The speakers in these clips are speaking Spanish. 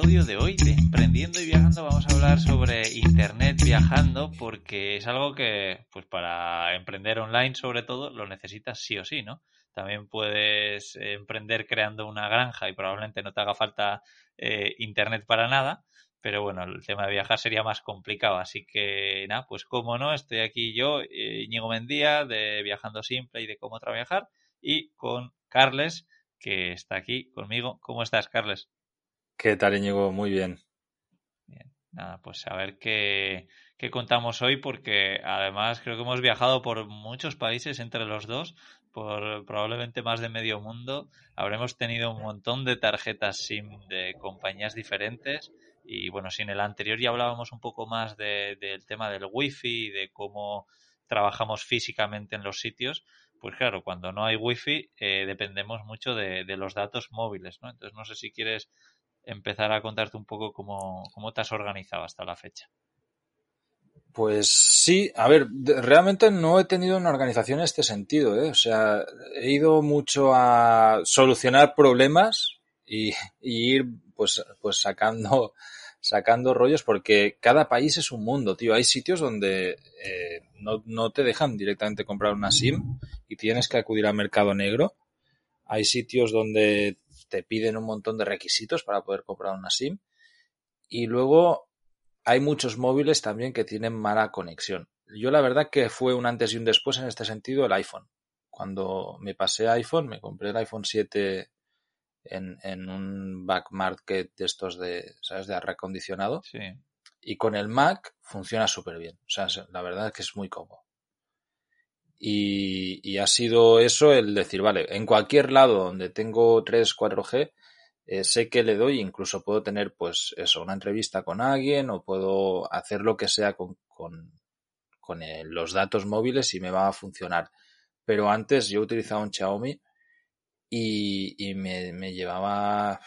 episodio de hoy de Emprendiendo y Viajando vamos a hablar sobre Internet viajando porque es algo que, pues para emprender online sobre todo, lo necesitas sí o sí, ¿no? También puedes emprender creando una granja y probablemente no te haga falta eh, Internet para nada, pero bueno, el tema de viajar sería más complicado, así que nada, pues como no, estoy aquí yo, eh, Íñigo Mendía, de Viajando Simple y de cómo trabajar, y con Carles, que está aquí conmigo. ¿Cómo estás, Carles? ¿Qué tal, Íñigo? Muy bien. Bien, nada, pues a ver qué, qué contamos hoy, porque además creo que hemos viajado por muchos países entre los dos, por probablemente más de medio mundo. Habremos tenido un montón de tarjetas SIM de compañías diferentes y bueno, si en el anterior ya hablábamos un poco más de, del tema del wifi y de cómo trabajamos físicamente en los sitios, pues claro, cuando no hay wifi eh, dependemos mucho de, de, los datos móviles, ¿no? Entonces no sé si quieres empezar a contarte un poco cómo, cómo te has organizado hasta la fecha. Pues sí, a ver, realmente no he tenido una organización en este sentido, ¿eh? O sea, he ido mucho a solucionar problemas y, ir pues, pues sacando, sacando rollos porque cada país es un mundo, tío. Hay sitios donde eh, no, no te dejan directamente comprar una SIM y tienes que acudir al mercado negro. Hay sitios donde te piden un montón de requisitos para poder comprar una SIM. Y luego hay muchos móviles también que tienen mala conexión. Yo la verdad que fue un antes y un después en este sentido el iPhone. Cuando me pasé a iPhone, me compré el iPhone 7 en, en un back market de estos de, ¿sabes? De reacondicionado. Sí. Y con el Mac funciona súper bien. O sea, la verdad es que es muy cómodo. Y, y, ha sido eso el decir, vale, en cualquier lado donde tengo 3, 4G, eh, sé que le doy, incluso puedo tener, pues, eso, una entrevista con alguien o puedo hacer lo que sea con, con, con el, los datos móviles y me va a funcionar. Pero antes yo utilizaba un Xiaomi y, y me, me, llevaba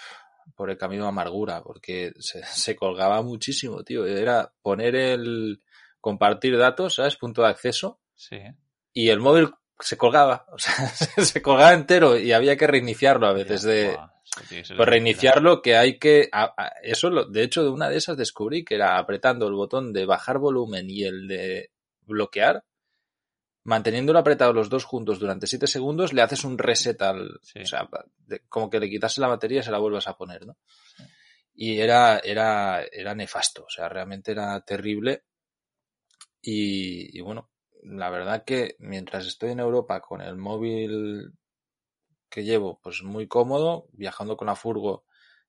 por el camino de amargura porque se, se colgaba muchísimo, tío. Era poner el compartir datos, ¿sabes? Punto de acceso. Sí y el móvil se colgaba, o sea, se colgaba entero y había que reiniciarlo a veces de pues reiniciarlo que hay que a, a, eso lo, de hecho de una de esas descubrí que era apretando el botón de bajar volumen y el de bloquear manteniéndolo apretado los dos juntos durante 7 segundos le haces un reset al sí. o sea de, como que le quitas la batería y se la vuelvas a poner no sí. y era era era nefasto o sea realmente era terrible y, y bueno la verdad que mientras estoy en Europa con el móvil que llevo, pues muy cómodo, viajando con la furgo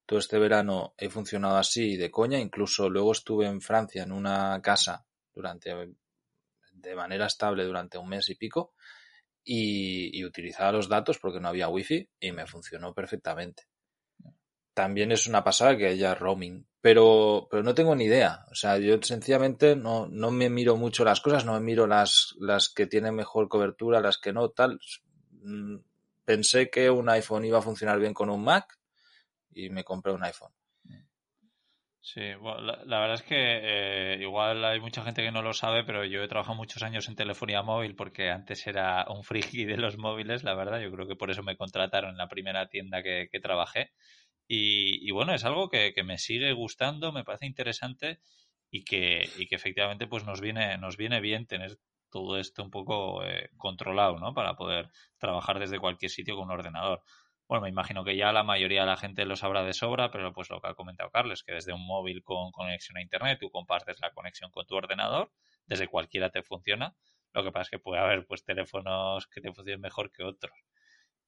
todo este verano he funcionado así de coña, incluso luego estuve en Francia en una casa durante de manera estable durante un mes y pico y, y utilizaba los datos porque no había wifi y me funcionó perfectamente. También es una pasada que haya roaming, pero, pero no tengo ni idea. O sea, yo sencillamente no, no me miro mucho las cosas, no me miro las, las que tienen mejor cobertura, las que no, tal. Pensé que un iPhone iba a funcionar bien con un Mac y me compré un iPhone. Sí, bueno, la, verdad es que eh, igual hay mucha gente que no lo sabe, pero yo he trabajado muchos años en telefonía móvil porque antes era un friki de los móviles, la verdad. Yo creo que por eso me contrataron en la primera tienda que trabajé. Y, y, bueno, es algo que, que, me sigue gustando, me parece interesante y que, y que efectivamente pues nos viene, nos viene bien tener todo esto un poco eh, controlado, ¿no? Para poder trabajar desde cualquier sitio con un ordenador. Bueno, me imagino que ya la mayoría de la gente lo sabrá de sobra, pero pues lo que ha comentado Carlos, que desde un móvil con conexión a internet tú compartes la conexión con tu ordenador, desde cualquiera te funciona. Lo que pasa es que puede haber pues teléfonos que te funcionen mejor que otros.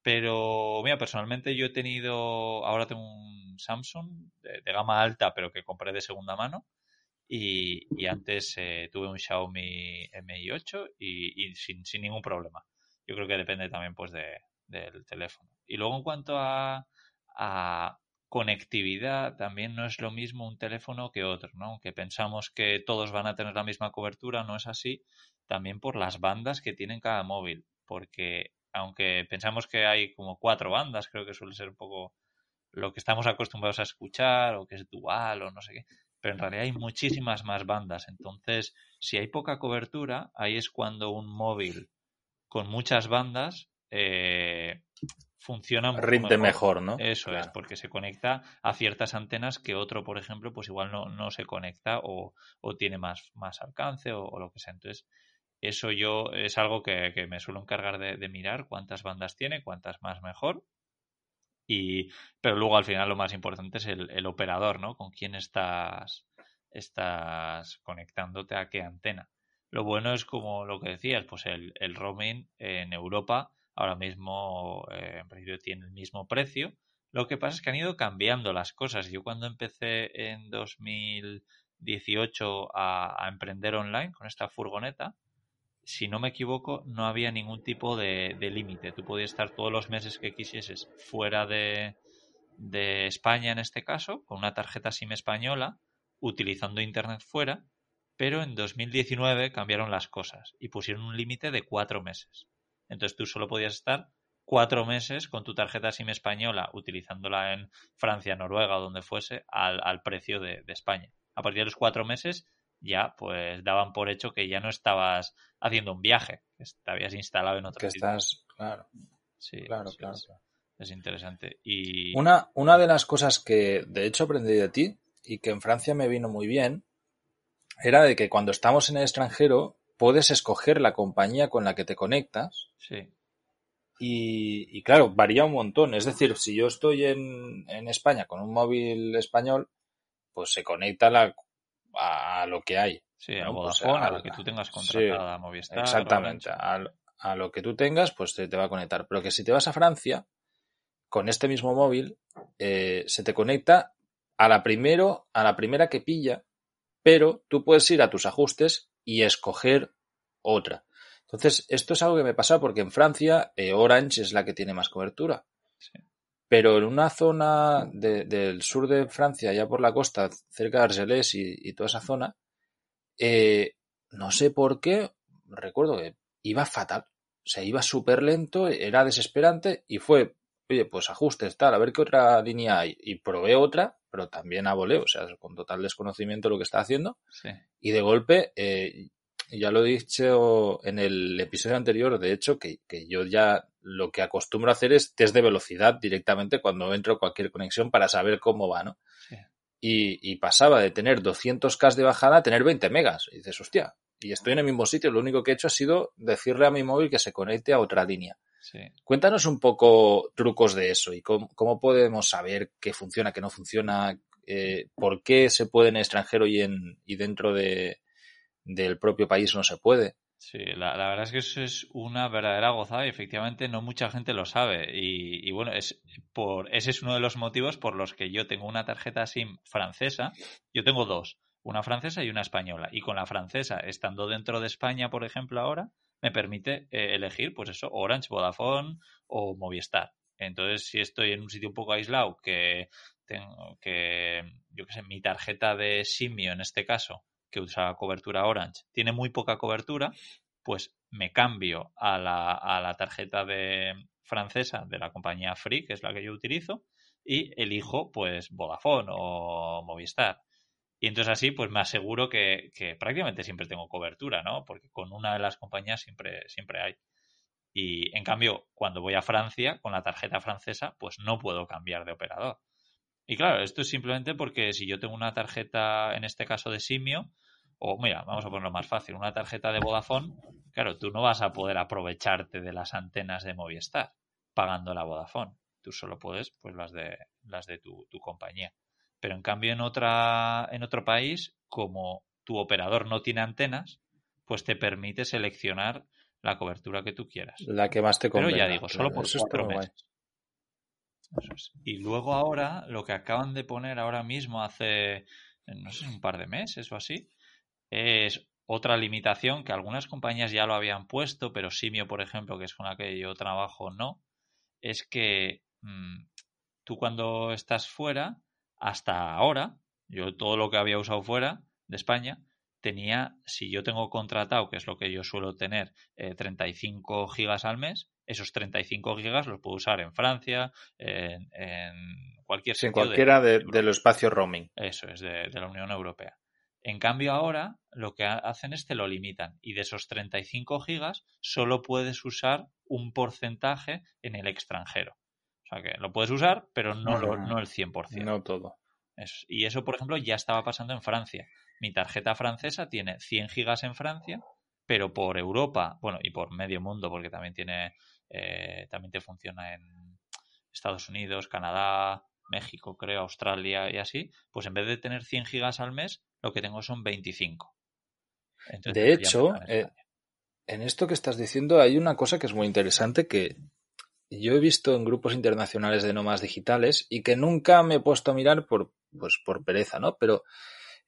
Pero, mira, personalmente yo he tenido, ahora tengo un Samsung de, gama alta, pero que compré de segunda mano. Y, y antes eh, tuve un Xiaomi Mi 8 y, y sin, sin, ningún problema. Yo creo que depende también pues de, del teléfono. Y luego en cuanto a, a conectividad, también no es lo mismo un teléfono que otro, ¿no? Aunque pensamos que todos van a tener la misma cobertura, no es así, también por las bandas que tienen cada móvil. Porque aunque pensamos que hay como cuatro bandas, creo que suele ser un poco lo que estamos acostumbrados a escuchar, o que es dual, o no sé qué, pero en realidad hay muchísimas más bandas. Entonces, si hay poca cobertura, ahí es cuando un móvil con muchas bandas eh, funciona mucho Rinde mejor, ¿no? Eso es, porque se conecta a ciertas antenas que otro, por ejemplo, pues igual no, no se conecta o, o tiene más, más alcance o, o, lo que sea. Entonces, eso yo es algo que, que me suelo encargar de, mirar cuántas bandas tiene, cuántas más mejor. Y, pero luego al final lo más importante es el, operador, ¿no? Con quién estás, estás conectándote a qué antena. Lo bueno es como lo que decías, pues el, el roaming en Europa ahora mismo eh, en principio tiene el mismo precio. Lo que pasa es que han ido cambiando las cosas. Yo cuando empecé en 2018 a, a emprender online con esta furgoneta, si no me equivoco, no había ningún tipo de, de límite. Tú podías estar todos los meses que quisieses fuera de, de, España, en este caso, con una tarjeta SIM española, utilizando Internet fuera, pero en 2019 cambiaron las cosas y pusieron un límite de cuatro meses. Entonces tú solo podías estar cuatro meses con tu tarjeta SIM española, utilizándola en Francia, Noruega o donde fuese, al, al precio de, de España. A partir de los cuatro meses ya pues daban por hecho que ya no estabas haciendo un viaje, que te habías instalado en otro que sitio. estás, claro. Sí, claro, sí, claro. Es, es, interesante. Y... Una, una de las cosas que de hecho aprendí de ti y que en Francia me vino muy bien era de que cuando estamos en el extranjero puedes escoger la compañía con la que te conectas. Sí. Y, y, claro, varía un montón. Es decir, si yo estoy en, en España con un móvil español, pues se conecta la, a, a, lo que hay. Sí, a Vodafone, pues a, a, lo que tú tengas contratada, sí, Movistar. Exactamente, a, a, lo que tú tengas, pues te, te, va a conectar. Pero que si te vas a Francia, con este mismo móvil, eh, se te conecta a la, primero, a la primera que pilla, pero tú puedes ir a tus ajustes y escoger otra. Entonces, esto es algo que me pasa porque en Francia eh, Orange es la que tiene más cobertura. Sí. Pero en una zona de, del sur de Francia, ya por la costa, cerca de Argelès y, y toda esa zona, eh, no sé por qué, recuerdo que iba fatal. O sea, iba súper lento, era desesperante y fue, oye, pues ajustes, tal, a ver qué otra línea hay. Y probé otra, pero también a voleo, o sea, con total desconocimiento de lo que estaba haciendo. Sí. Y de golpe, eh, ya lo he dicho en el episodio anterior, de hecho, que, que, yo ya lo que acostumbro a hacer es test de velocidad directamente cuando entro a cualquier conexión para saber cómo va, ¿no? Sí. Y, y, pasaba de tener 200K de bajada a tener 20 megas. Y dices, hostia, y estoy en el mismo sitio, lo único que he hecho ha sido decirle a mi móvil que se conecte a otra línea. Sí. Cuéntanos un poco trucos de eso y cómo, cómo podemos saber qué funciona, qué no funciona, eh, por qué se puede en el extranjero y, en, y dentro de, del propio país no se puede. Sí, la, la, verdad es que eso es una verdadera gozada y efectivamente no mucha gente lo sabe. Y, y, bueno, es por ese es uno de los motivos por los que yo tengo una tarjeta SIM francesa. Yo tengo dos, una francesa y una española. Y con la francesa, estando dentro de España, por ejemplo, ahora, me permite eh, elegir, pues eso, Orange, Vodafone o Movistar. Entonces, si estoy en un sitio un poco aislado, que tengo que, yo qué sé, mi tarjeta de simio en este caso, que usa cobertura Orange tiene muy poca cobertura, pues me cambio a la, a la tarjeta de francesa de la compañía Free, que es la que yo utilizo, y elijo pues Vodafone o Movistar. Y entonces así pues me aseguro que, que, prácticamente siempre tengo cobertura, ¿no? Porque con una de las compañías siempre, siempre hay. Y en cambio, cuando voy a Francia con la tarjeta francesa, pues no puedo cambiar de operador. Y claro, esto es simplemente porque si yo tengo una tarjeta, en este caso de Simio, o mira, vamos a ponerlo más fácil, una tarjeta de Vodafone, claro, tú no vas a poder aprovecharte de las antenas de Movistar pagando la Vodafone. Tú solo puedes, pues, las de, las de tu, tu compañía. Pero en cambio, en, otra, en otro país, como tu operador no tiene antenas, pues te permite seleccionar la cobertura que tú quieras. La que más te convenga. Pero ya digo, solo por cuatro meses. Eso es. Y luego ahora, lo que acaban de poner ahora mismo hace, no sé, un par de meses o así, es otra limitación que algunas compañías ya lo habían puesto, pero Simio, por ejemplo, que es con la que yo trabajo, no, es que mmm, tú cuando estás fuera, hasta ahora, yo todo lo que había usado fuera de España, tenía, si yo tengo contratado, que es lo que yo suelo tener, eh, 35 gigas al mes, esos 35 gigas los puedo usar en Francia, en, en cualquier sitio. En cualquiera de, de, de los espacios roaming. Eso es, de, de, la Unión Europea. En cambio, ahora lo que hacen es te lo limitan y de esos 35 gigas solo puedes usar un porcentaje en el extranjero. O sea que lo puedes usar, pero no, lo, no el 100%. No todo. y eso, por ejemplo, ya estaba pasando en Francia. Mi tarjeta francesa tiene 100 gigas en Francia, pero por Europa, bueno, y por medio mundo, porque también tiene, eh, también te funciona en Estados Unidos, Canadá, México, creo, Australia y así, pues en vez de tener 100 gigas al mes, lo que tengo son 25. de hecho, eh, en esto que estás diciendo hay una cosa que es muy interesante que yo he visto en grupos internacionales de nómadas digitales y que nunca me he puesto a mirar por, pues, por pereza, ¿no? Pero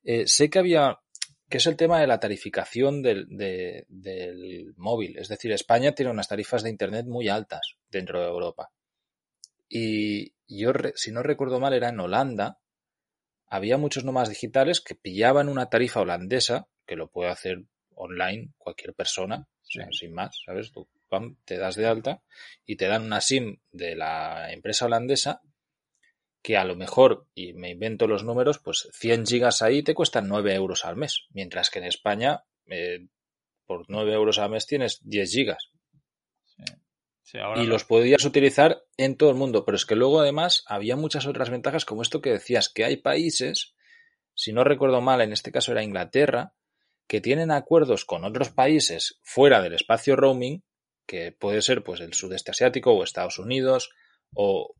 eh, sé que había, que es el tema de la tarificación del, del móvil. Es decir, España tiene unas tarifas de Internet muy altas dentro de Europa. Y yo, si no recuerdo mal, era en Holanda. Había muchos nómadas digitales que pillaban una tarifa holandesa, que lo puede hacer online cualquier persona, sin más, ¿sabes? Tú te das de alta y te dan una SIM de la empresa holandesa que a lo mejor, y me invento los números, pues 100 gigas ahí te cuestan 9 euros al mes, mientras que en España eh, por 9 euros al mes tienes 10 gigas. Y los podías utilizar en todo el mundo, pero es que luego además había muchas otras ventajas como esto que decías, que hay países, si no recuerdo mal, en este caso era Inglaterra, que tienen acuerdos con otros países fuera del espacio roaming, que puede ser pues el sudeste asiático o Estados Unidos o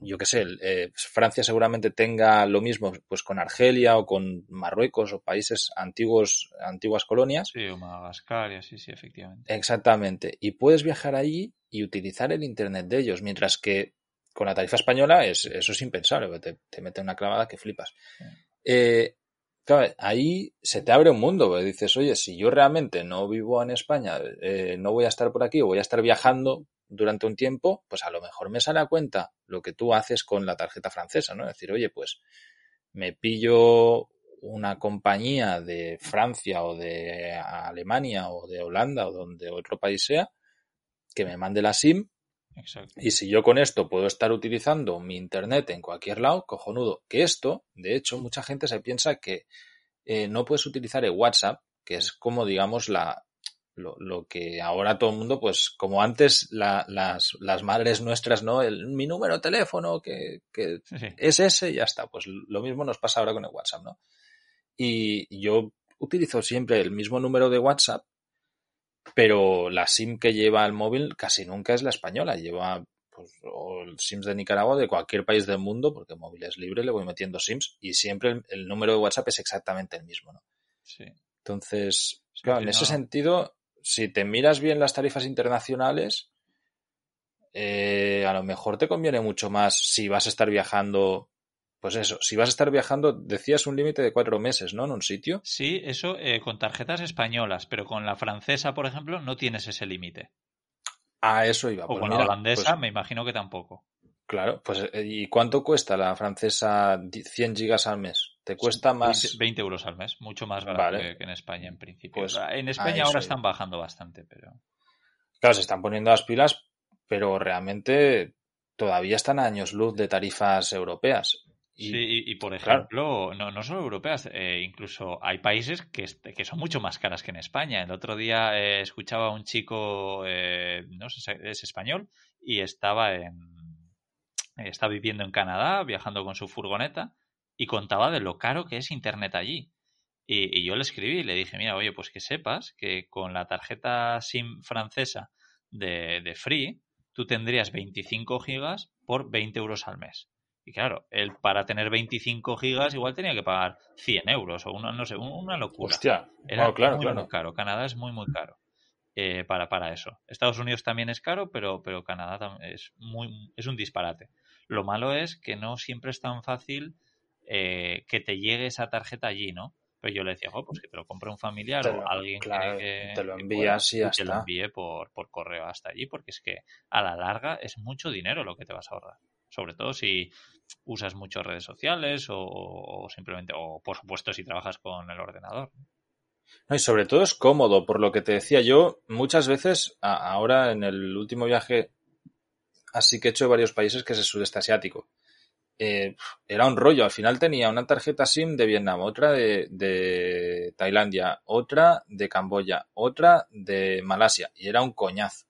yo qué sé, eh, Francia seguramente tenga lo mismo pues con Argelia o con Marruecos o países antiguos, antiguas colonias. Sí, o Madagascar, sí, sí, efectivamente. Exactamente. Y puedes viajar allí y utilizar el internet de ellos, mientras que con la tarifa española es, eso es impensable, te, te mete una clavada que flipas. Eh, Claro, ahí se te abre un mundo, dices, oye, si yo realmente no vivo en España, eh, no voy a estar por aquí o voy a estar viajando durante un tiempo, pues a lo mejor me sale a cuenta lo que tú haces con la tarjeta francesa, ¿no? Es decir, oye, pues me pillo una compañía de Francia o de Alemania o de Holanda o donde otro país sea, que me mande la SIM y si yo con esto puedo estar utilizando mi internet en cualquier lado, cojonudo. Que esto, de hecho, mucha gente se piensa que eh, no puedes utilizar el WhatsApp, que es como, digamos, la, lo, que ahora todo el mundo, pues como antes las, las, madres nuestras, ¿no? El, mi número de teléfono, que, que es ese, ya está. Pues lo mismo nos pasa ahora con el WhatsApp, ¿no? Y yo utilizo siempre el mismo número de WhatsApp pero la SIM que lleva el móvil casi nunca es la española, lleva pues, o el SIMs de Nicaragua de cualquier país del mundo, porque el móvil es libre, le voy metiendo SIMs y siempre el, número de WhatsApp es exactamente el mismo, ¿no? Sí. Entonces, claro, en ese sentido, si te miras bien las tarifas internacionales, eh, a lo mejor te conviene mucho más si vas a estar viajando pues eso, si vas a estar viajando, decías un límite de cuatro meses, ¿no? En un sitio. Sí, eso eh, con tarjetas españolas, pero con la francesa, por ejemplo, no tienes ese límite. Ah, eso iba. O pues con la holandesa, pues me imagino que tampoco. Claro, pues eh, ¿y cuánto cuesta la francesa 100 gigas al mes? ¿Te cuesta más? 20, euros al mes, mucho más barato que, en España en principio. Pues en España ahora están bajando bastante, pero... Claro, se están poniendo las pilas, pero realmente todavía están a años luz de tarifas europeas sí, y, por ejemplo, no, no solo europeas, eh, incluso hay países que, que, son mucho más caras que en España. El otro día eh, escuchaba a un chico, eh, no sé, es español, y estaba en está viviendo en Canadá, viajando con su furgoneta, y contaba de lo caro que es Internet allí. Y, y, yo le escribí y le dije, mira, oye, pues que sepas que con la tarjeta SIM francesa de, de Free, tú tendrías 25 gigas por 20 euros al mes. Y claro, él para tener 25 gigas igual tenía que pagar 100 euros o una, no sé, una locura. Hostia, Era claro, muy, muy caro. Canadá es muy, muy caro eh, para, para eso. Estados Unidos también es caro, pero, pero Canadá es, muy, es un disparate. Lo malo es que no siempre es tan fácil eh, que te llegue esa tarjeta allí, ¿no? Pero yo le decía, pues que te lo compre un familiar o alguien que, te lo envías y ya te lo envíe por, por correo hasta allí, porque es que a la larga es mucho dinero lo que te vas a ahorrar. Sobre todo si usas mucho redes sociales o, simplemente, o por supuesto si trabajas con el ordenador. y sobre todo es cómodo, por lo que te decía yo, muchas veces, ahora en el último viaje, así que he hecho varios países que es el sudeste asiático. Eh, era un rollo, al final tenía una tarjeta SIM de Vietnam, otra de, de Tailandia, otra de Camboya, otra de Malasia, y era un coñazo.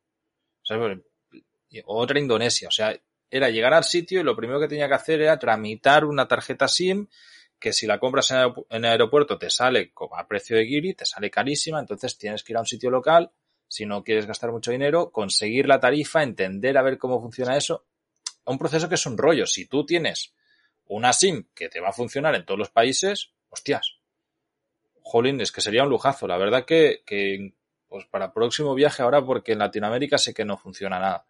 otra Indonesia, o sea, era llegar al sitio y lo primero que tenía que hacer era tramitar una tarjeta SIM que si la compras en el aeropuerto te sale a precio de Giri, te sale carísima, entonces tienes que ir a un sitio local, si no quieres gastar mucho dinero, conseguir la tarifa, entender a ver cómo funciona eso. Un proceso que es un rollo. Si tú tienes una SIM que te va a funcionar en todos los países, hostias. Jolín, es que sería un lujazo. La verdad que, pues para próximo viaje ahora, porque en Latinoamérica sé que no funciona nada.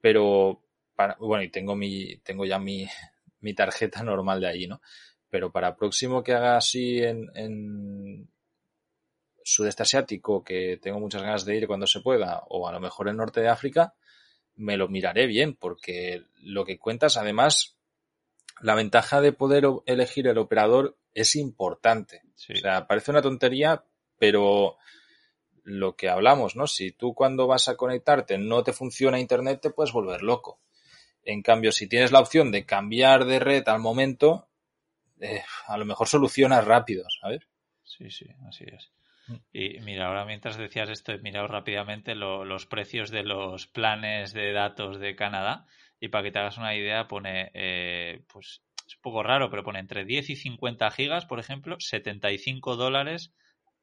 Pero, para, bueno, y tengo mi, tengo ya mi, mi tarjeta normal de allí, ¿no? Pero para próximo que haga así en, en sudeste asiático, que tengo muchas ganas de ir cuando se pueda, o a lo mejor en norte de África, me lo miraré bien, porque lo que cuentas, además, la ventaja de poder elegir el operador es importante. O sea, parece una tontería, pero lo que hablamos, ¿no? Si tú cuando vas a conectarte no te funciona Internet, te puedes volver loco. En cambio, si tienes la opción de cambiar de red al momento, eh, a lo mejor solucionas rápido, ¿sabes? Sí, sí, así es. Y mira, ahora mientras decías esto, he mirado rápidamente los precios de los planes de datos de Canadá y para que te hagas una idea pone, eh, pues es un poco raro, pero pone entre 10 y 50 gigas, por ejemplo, 75 dólares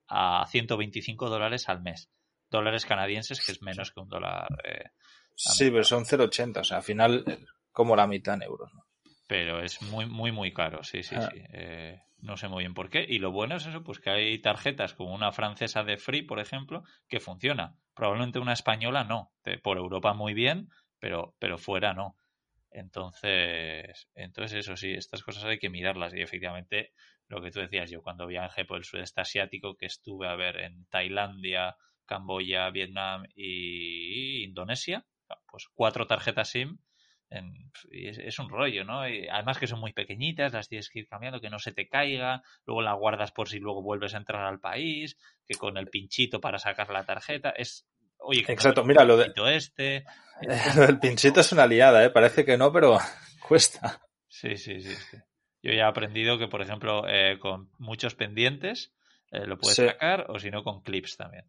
a 125 dólares al mes. Dólares canadienses, que es menos que un dólar. Eh, sí, pero son 0,80, o sea, al final eh, como la mitad en euros. ¿no? Pero es muy, muy, muy caro, sí, sí, ah. sí. Eh, no sé muy bien por qué. Y lo bueno es eso, pues que hay tarjetas como una francesa de Free, por ejemplo, que funciona. Probablemente una española no. Por Europa muy bien, pero, pero fuera no. Entonces, entonces eso sí, estas cosas hay que mirarlas y efectivamente lo que tú decías, yo cuando viajé por el sudeste asiático, que estuve a ver en Tailandia, Camboya, Vietnam y Indonesia, pues cuatro tarjetas SIM. Y es, un rollo, ¿no? Y además que son muy pequeñitas, las tienes que ir cambiando, que no se te caiga, luego la guardas por si luego vuelves a entrar al país, que con el pinchito para sacar la tarjeta, es... Oye, Exacto, mira, lo de... Este, el pinchito es una liada, ¿eh? Parece que no, pero cuesta. Sí, sí, sí. sí. Yo ya he aprendido que, por ejemplo, eh, con muchos pendientes eh, lo puedes sacar o si no con clips también.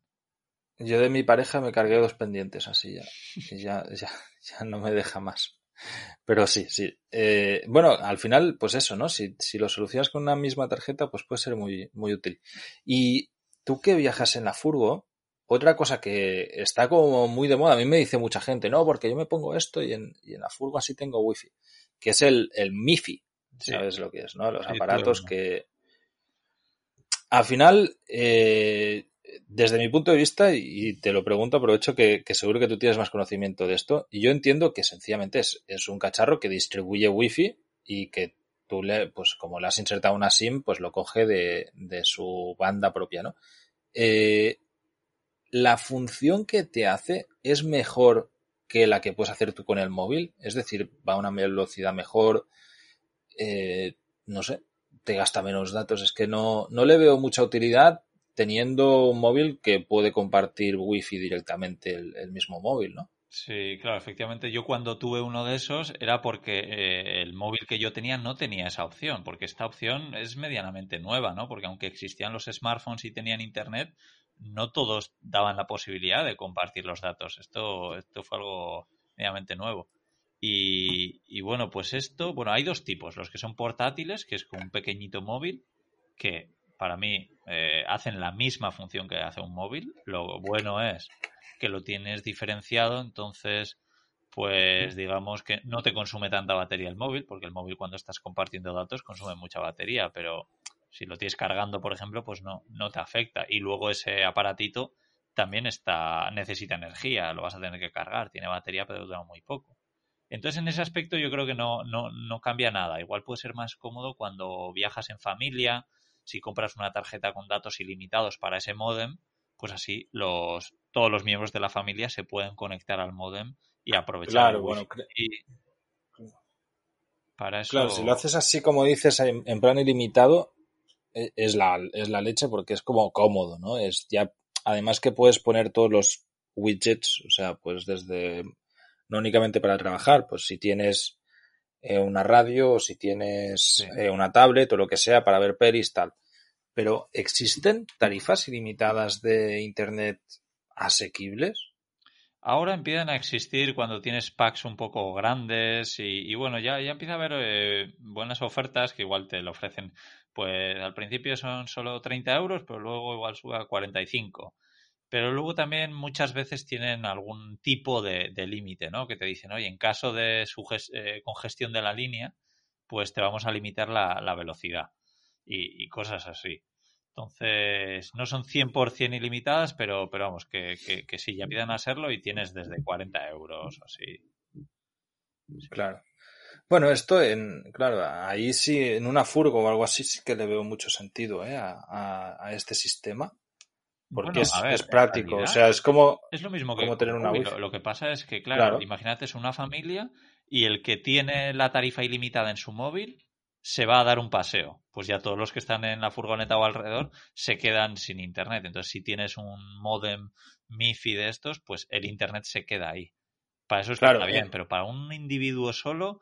Yo de mi pareja me cargué dos pendientes así ya. Y ya, ya, ya no me deja más. Pero sí, sí. Eh, bueno, al final, pues eso, ¿no? Si, si lo solucionas con una misma tarjeta, pues puede ser muy, muy útil. Y tú que viajas en la furgo, otra cosa que está como muy de moda, a mí me dice mucha gente, no, porque yo me pongo esto y en, y en la furgo así tengo wifi, que es el, el MIFI sabes lo que es, ¿no? Los aparatos que al final, eh, desde mi punto de vista, y te lo pregunto, aprovecho que, seguro que tú tienes más conocimiento de esto, y yo entiendo que sencillamente es, es un cacharro que distribuye wifi y que tú le, pues como le has insertado una SIM, pues lo coge de, de su banda propia, ¿no? Eh, la función que te hace es mejor que la que puedes hacer tú con el móvil, es decir, va a una velocidad mejor, eh, no sé, te gasta menos datos. Es que no, no le veo mucha utilidad teniendo un móvil que puede compartir wifi directamente el, mismo móvil, ¿no? Sí, claro, efectivamente. Yo cuando tuve uno de esos era porque eh, el móvil que yo tenía no tenía esa opción, porque esta opción es medianamente nueva, ¿no? Porque aunque existían los smartphones y tenían internet, no todos daban la posibilidad de compartir los datos. Esto, esto fue algo medianamente nuevo. Y, bueno, pues esto, bueno, hay dos tipos, los que son portátiles, que es con un pequeñito móvil, que para mí eh, hacen la misma función que hace un móvil. Lo bueno es que lo tienes diferenciado, entonces, pues digamos que no te consume tanta batería el móvil, porque el móvil cuando estás compartiendo datos consume mucha batería, pero si lo tienes cargando, por ejemplo, pues no, no te afecta. Y luego ese aparatito también está, necesita energía, lo vas a tener que cargar, tiene batería, pero dura muy poco. Entonces, en ese aspecto yo creo que no, no, no cambia nada. Igual puede ser más cómodo cuando viajas en familia, si compras una tarjeta con datos ilimitados para ese modem, pues así los, todos los miembros de la familia se pueden conectar al modem y aprovechar. Claro, bueno, para eso... Claro, si lo haces así como dices en, en, plan ilimitado, e, es la, es la leche porque es como cómodo, ¿no? Es ya, además que puedes poner todos los widgets, o sea, pues desde no únicamente para trabajar, pues si tienes eh, una radio o si tienes eh, una tablet o lo que sea para ver pelis, tal. Pero ¿existen tarifas ilimitadas de Internet asequibles? Ahora empiezan a existir cuando tienes packs un poco grandes y, bueno, ya, ya empieza a haber eh, buenas ofertas que igual te lo ofrecen. Pues al principio son solo 30 euros, pero luego igual sube a 45. Pero luego también muchas veces tienen algún tipo de, límite, ¿no? Que te dicen, oye, en caso de eh, congestión de la línea, pues te vamos a limitar la, velocidad y, cosas así. Entonces, no son 100% ilimitadas, pero, pero vamos, que, que, sí, ya empiezan a serlo y tienes desde 40 euros así. Claro. Bueno, esto en, claro, ahí sí, en una furgo o algo así sí que le veo mucho sentido ¿eh? a, este sistema. Porque es, práctico, o sea, es como, es lo mismo que tener una Lo, lo, que pasa es que, claro, imagínate, es una familia y el que tiene la tarifa ilimitada en su móvil se va a dar un paseo. Pues ya todos los que están en la furgoneta o alrededor se quedan sin internet. Entonces, si tienes un modem MIFI de estos, pues el internet se queda ahí. Para eso está bien, pero para un individuo solo,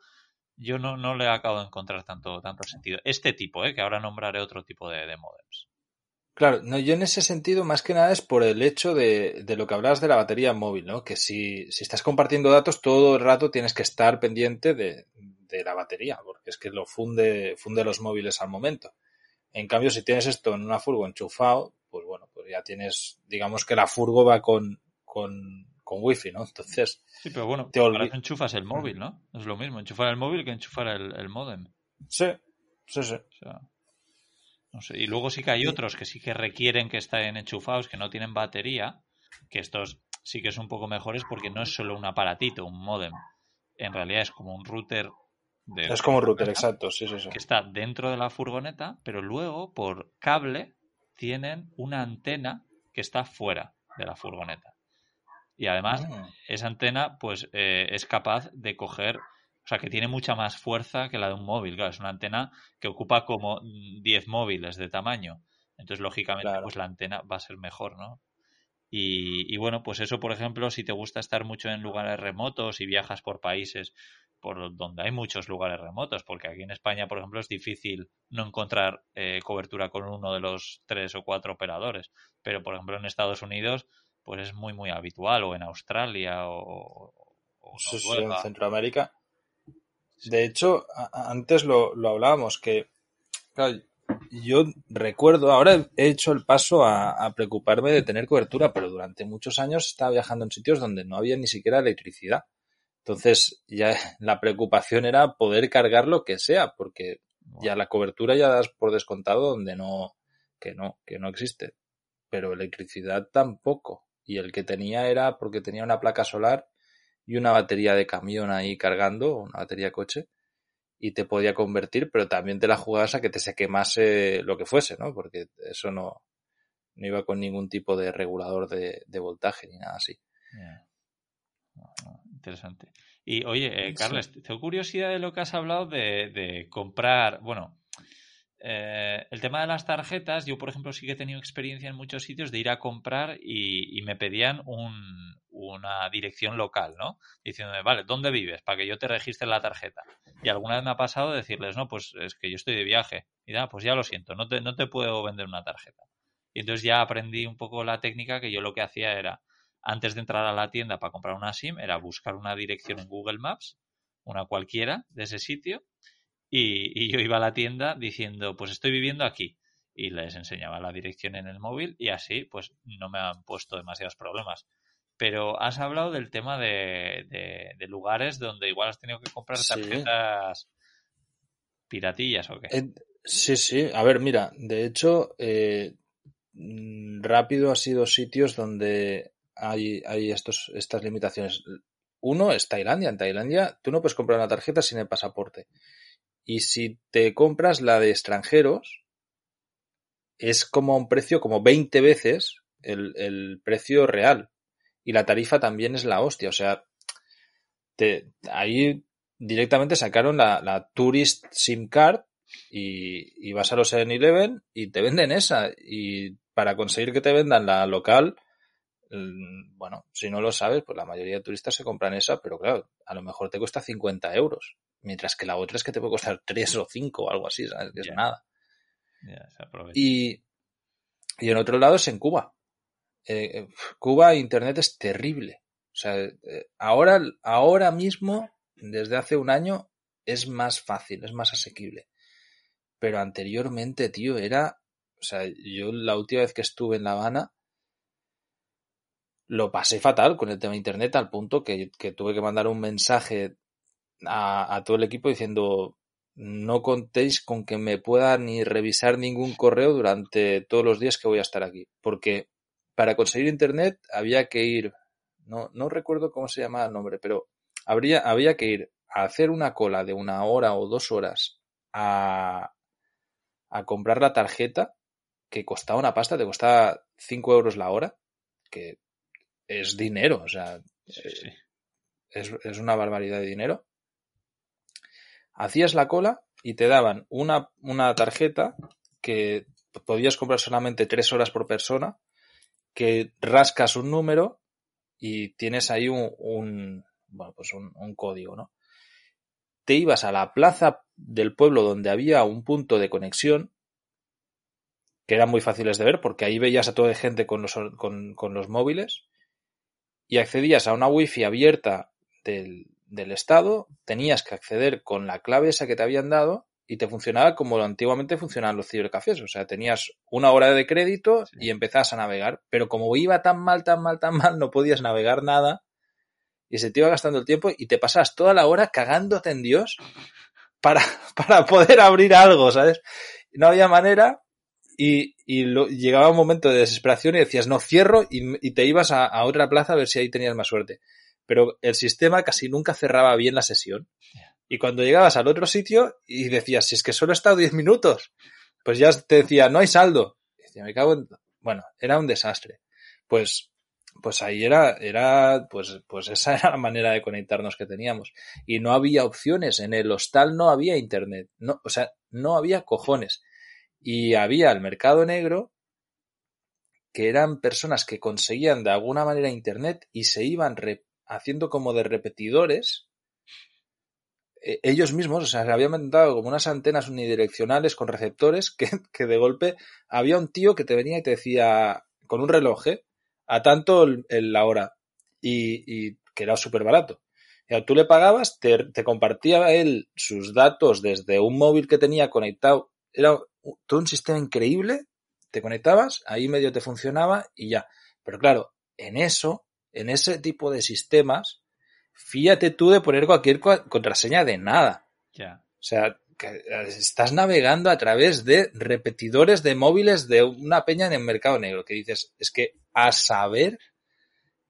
yo no, no le acabo de encontrar tanto, tanto sentido. Este tipo, ¿eh? que ahora nombraré otro tipo de, de modems. Claro, no, yo en ese sentido más que nada es por el hecho de, de lo que hablabas de la batería móvil, ¿no? Que si, si, estás compartiendo datos todo el rato tienes que estar pendiente de, de, la batería, porque es que lo funde, funde los móviles al momento. En cambio, si tienes esto en una furgo enchufado, pues bueno, pues ya tienes, digamos que la furgo va con, con, con wifi, ¿no? Entonces. Sí, pero bueno, te para eso enchufas el móvil, ¿no? Es lo mismo, enchufar el móvil que enchufar el, el modem. Sí, sí, sí. O sea, y luego sí que hay otros que sí que requieren que estén enchufados, que no tienen batería, que estos sí que son un poco mejores porque no es solo un aparatito, un modem. En realidad es como un router. De es como un router, exacto, sí, sí, sí. Que está dentro de la furgoneta, pero luego por cable tienen una antena que está fuera de la furgoneta. Y además, ah. esa antena, pues, eh, es capaz de coger o sea, que tiene mucha más fuerza que la de un móvil. Claro, es una antena que ocupa como 10 móviles de tamaño. Entonces, lógicamente, pues la antena va a ser mejor, ¿no? Y, bueno, pues eso, por ejemplo, si te gusta estar mucho en lugares remotos y viajas por países por donde hay muchos lugares remotos, porque aquí en España, por ejemplo, es difícil no encontrar eh, cobertura con uno de los tres o cuatro operadores. Pero, por ejemplo, en Estados Unidos, pues es muy, muy habitual, o en Australia, o, en Centroamérica. De hecho, antes lo, hablábamos, que yo recuerdo, ahora he hecho el paso a, preocuparme de tener cobertura, pero durante muchos años estaba viajando en sitios donde no había ni siquiera electricidad. Entonces, ya la preocupación era poder cargar lo que sea, porque ya la cobertura ya das por descontado donde no, que no, que no existe. Pero electricidad tampoco. Y el que tenía era porque tenía una placa solar y una batería de camión ahí cargando, una batería de coche, y te podía convertir, pero también te la jugabas a que te se quemase lo que fuese, ¿no? Porque eso no, no iba con ningún tipo de regulador de, voltaje ni nada así. Interesante. Y oye, eh, Carles, tengo curiosidad de lo que has hablado de, de comprar, bueno, eh, el tema de las tarjetas, yo por ejemplo sí que he tenido experiencia en muchos sitios de ir a comprar y, me pedían una dirección local, ¿no? Diciéndome, vale, ¿dónde vives? Para que yo te registre la tarjeta. Y alguna vez me ha pasado decirles, no, pues es que yo estoy de viaje. Y da, pues ya lo siento, no te, no te puedo vender una tarjeta. Y entonces ya aprendí un poco la técnica que yo lo que hacía era, antes de entrar a la tienda para comprar una SIM, era buscar una dirección en Google Maps, una cualquiera de ese sitio, y, yo iba a la tienda diciendo, pues estoy viviendo aquí. Y les enseñaba la dirección en el móvil y así, pues no me han puesto demasiados problemas. Pero has hablado del tema de, de, lugares donde igual has tenido que comprar tarjetas piratillas o qué. Eh, sí, sí. A ver, mira, de hecho, eh, mm, rápido ha sido sitios donde hay, hay estos, estas limitaciones. Uno es Tailandia. En Tailandia tú no puedes comprar una tarjeta sin el pasaporte. Y si te compras la de extranjeros, es como un precio como 20 veces el, precio real. Y la tarifa también es la hostia. O sea, te, ahí directamente sacaron la, la Tourist SIM Card y, y vas a los 7-Eleven y te venden esa. Y para conseguir que te vendan la local, mm, bueno, si no lo sabes, pues la mayoría de turistas se compran esa, pero claro, a lo mejor te cuesta 50 euros. Mientras que la otra es que te puede costar 3 o 5 o algo así, ¿sabes? Que es nada. y, y en otro lado es en Cuba. Eh, Cuba Internet es terrible. O sea, eh, ahora, ahora mismo, desde hace un año, es más fácil, es más asequible. Pero anteriormente, tío, era. O sea, yo la última vez que estuve en La Habana lo pasé fatal con el tema de internet al punto que, tuve que mandar un mensaje a, todo el equipo diciendo no contéis con que me pueda ni revisar ningún correo durante todos los días que voy a estar aquí. Porque para conseguir internet había que ir no, no recuerdo cómo se llamaba el nombre, pero habría, había que ir a hacer una cola de una hora o dos horas a, a comprar la tarjeta que costaba una pasta, te costaba 5 euros la hora, que es dinero, o sea, eh, Es, es, una barbaridad de dinero. Hacías la cola y te daban una, una tarjeta que podías comprar solamente tres horas por persona, que rascas un número y tienes ahí un, bueno, pues un, código, ¿no? Te ibas a la plaza del pueblo donde había un punto de conexión, que eran muy fáciles de ver porque ahí veías a toda gente con los, con los móviles y accedías a una wifi abierta del, del estado, tenías que acceder con la clave esa que te habían dado y te funcionaba como antiguamente funcionaban los cibercafés. O sea, tenías una hora de crédito y empezabas a navegar. Pero como iba tan mal, tan mal, tan mal, no podías navegar nada y se te iba gastando el tiempo y te pasabas toda la hora cagándote en Dios para, para poder abrir algo, ¿sabes? No había manera y, y lo, llegaba un momento de desesperación y decías, no, cierro y, y te ibas a, a, otra plaza a ver si ahí tenías más suerte. Pero el sistema casi nunca cerraba bien la sesión. Y cuando llegabas al otro sitio y decías, si es que solo he estado 10 minutos, pues ya te decía, no hay saldo. Y decía, me cago en... Bueno, era un desastre. Pues, pues ahí era, era, pues, pues esa era la manera de conectarnos que teníamos. Y no había opciones. En el hostal no había internet. No, o sea, no había cojones. Y había el mercado negro, que eran personas que conseguían de alguna manera internet y se iban haciendo como de repetidores ellos mismos, o sea, se habían montado como unas antenas unidireccionales con receptores que, que, de golpe había un tío que te venía y te decía con un reloj, ¿eh? a tanto el, el, la hora y, y que era súper barato. Y tú le pagabas, te, te, compartía él sus datos desde un móvil que tenía conectado. Era todo un sistema increíble. Te conectabas, ahí medio te funcionaba y ya. Pero claro, en eso, en ese tipo de sistemas, fíjate tú de poner cualquier contraseña de nada. Ya. O sea, que eh, estás navegando a través de repetidores de móviles de una peña en el mercado negro, que dices, es que a saber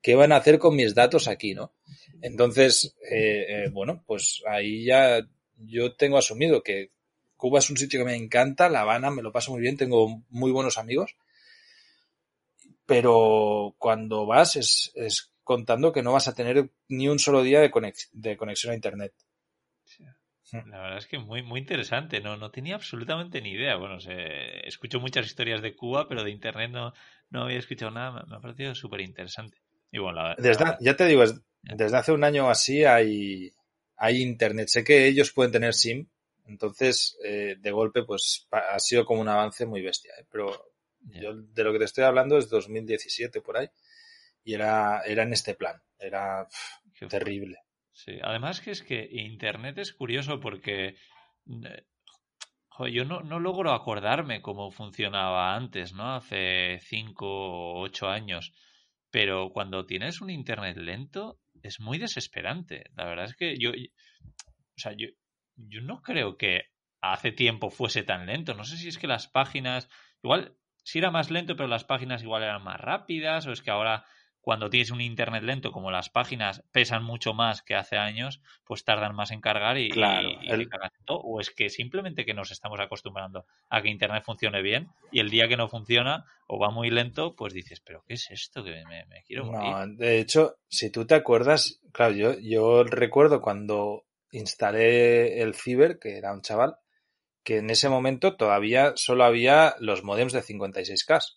qué van a hacer con mis datos aquí, ¿no? Entonces, eh, eh, bueno, pues ahí ya yo tengo asumido que Cuba es un sitio que me encanta, La Habana me lo paso muy bien, tengo muy buenos amigos, pero cuando vas es, es contando que no vas a tener ni un solo día de, conex de conexión a Internet. Sí. La verdad es que muy, muy interesante, no, no tenía absolutamente ni idea. Bueno, se, escucho muchas historias de Cuba, pero de Internet no, no había escuchado nada, me ha parecido súper interesante. Y bueno, la, desde, la... ya te digo, desde hace un año así hay, hay Internet. Sé que ellos pueden tener SIM, entonces eh, de golpe pues ha sido como un avance muy bestia. ¿eh? Pero yeah. yo de lo que te estoy hablando es 2017 por ahí y era, era en este plan, era pff, terrible. Sí, además que es que Internet es curioso porque eh, joder, yo no, no logro acordarme cómo funcionaba antes, ¿no? Hace cinco o ocho años. Pero cuando tienes un Internet lento, es muy desesperante. La verdad es que yo, o sea, yo, yo no creo que hace tiempo fuese tan lento. No sé si es que las páginas, igual, si era más lento, pero las páginas igual eran más rápidas, o es que ahora cuando tienes un internet lento, como las páginas pesan mucho más que hace años, pues tardan más en cargar y, claro, y, y el... o es que simplemente que nos estamos acostumbrando a que internet funcione bien y el día que no funciona o va muy lento, pues dices, pero ¿qué es esto? Que me, me quiero morir. No, de hecho, si tú te acuerdas, claro, yo, yo recuerdo cuando instalé el Ciber, que era un chaval, que en ese momento todavía solo había los modems de 56K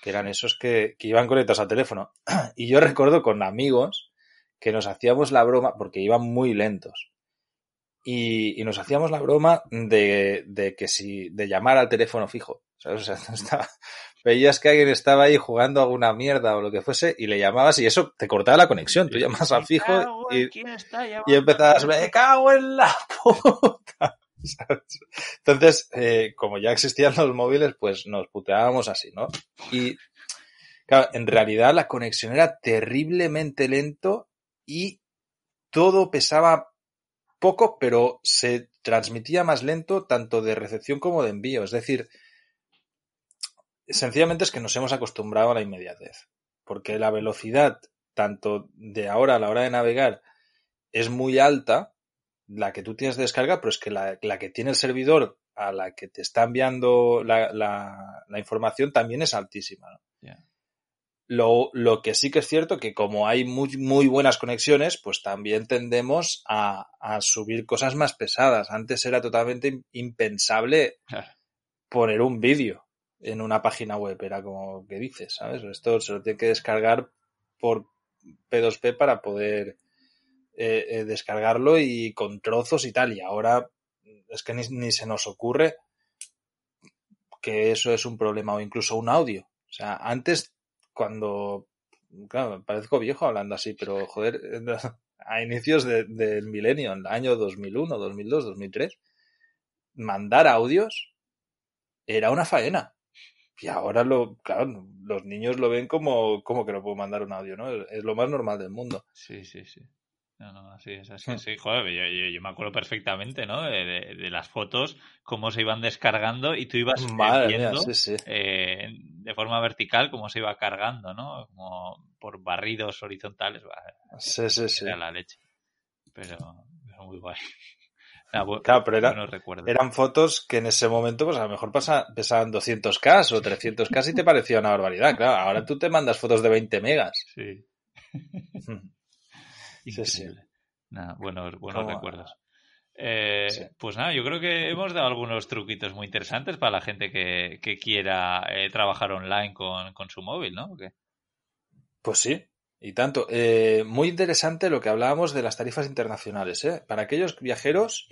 que eran esos que, que iban conectados al teléfono. Y yo recuerdo con amigos que nos hacíamos la broma, porque iban muy lentos. Y, y nos hacíamos la broma de, de, que si, de llamar al teléfono fijo. O sea, estaba, veías que alguien estaba ahí jugando alguna mierda o lo que fuese y le llamabas y eso te cortaba la conexión. Tú llamas al fijo y, y empezabas, me cago en la puta. Entonces, eh, como ya existían los móviles, pues nos puteábamos así, ¿no? Y claro, en realidad la conexión era terriblemente lento y todo pesaba poco, pero se transmitía más lento tanto de recepción como de envío. Es decir, sencillamente es que nos hemos acostumbrado a la inmediatez, porque la velocidad tanto de ahora a la hora de navegar es muy alta, la que tú tienes de descarga, pero es que la, que tiene el servidor a la que te está enviando la, la, información también es altísima. Lo, lo, que sí que es cierto que como hay muy, muy buenas conexiones, pues también tendemos a, a subir cosas más pesadas. Antes era totalmente impensable poner un vídeo en una página web, era como que dices, ¿sabes? Esto se lo tiene que descargar por P2P para poder eh, eh, descargarlo y con trozos y tal. Y ahora es que ni, se nos ocurre que eso es un problema o incluso un audio. O sea, antes cuando, claro, parezco viejo hablando así, pero joder, a inicios del milenio, en el año 2001, 2002, 2003, mandar audios era una faena. Y ahora lo, claro, los niños lo ven como, como que no puedo mandar un audio, ¿no? Es lo más normal del mundo. Sí, sí, sí. No, no, así es, así es. Sí, joder, yo, me acuerdo perfectamente, ¿no? De, de, las fotos, cómo se iban descargando y tú ibas viendo Eh, de forma vertical cómo se iba cargando, ¿no? Como por barridos horizontales. sí, sí, sí. Era la leche. Pero, pero muy guay. Ah, claro, pero eran fotos que en ese momento, pues a lo mejor pasa, pesaban 200K o 300K y te parecía una barbaridad. Claro, ahora tú te mandas fotos de 20 megas. Sí. Increíble. buenos, buenos recuerdos. Eh, pues nada, yo creo que hemos dado algunos truquitos muy interesantes para la gente que, quiera eh, trabajar online con, con, su móvil, ¿no? Pues sí, y tanto. Eh, muy interesante lo que hablábamos de las tarifas internacionales. ¿eh? Para aquellos viajeros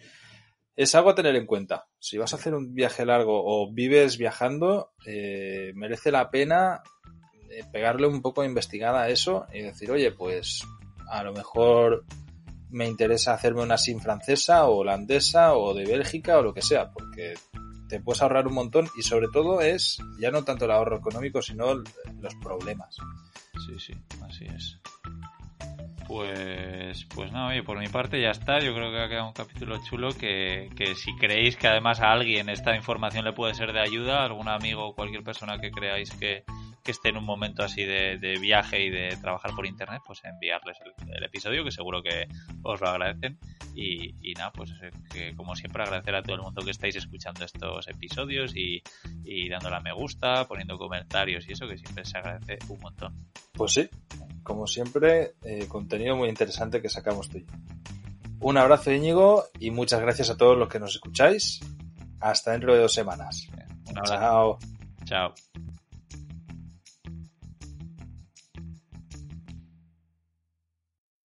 es algo a tener en cuenta. Si vas a hacer un viaje largo o vives viajando, eh, merece la pena eh, pegarle un poco de investigada a eso y decir, oye, pues a lo mejor me interesa hacerme una SIM francesa o holandesa o de Bélgica o lo que sea, porque te puedes ahorrar un montón y sobre todo es ya no tanto el ahorro económico, sino los problemas. Sí, sí, así es. Pues, pues nada, oye, por mi parte ya está. Yo creo que ha quedado un capítulo chulo que, que si creéis que además a alguien esta información le puede ser de ayuda, algún amigo o cualquier persona que creáis que, que esté en un momento así de, viaje y de trabajar por internet, pues enviarles el, episodio, que seguro que os lo agradecen. Y, nada, pues que como siempre agradecer a todo el mundo que estáis escuchando estos episodios y, dándole a me gusta, poniendo comentarios y eso, que siempre se agradece un montón. Pues sí, como siempre, eh, contenido muy interesante que sacamos tú y. Un abrazo Íñigo y muchas gracias a todos los que nos escucháis. Hasta dentro de dos semanas. Chao. Chao.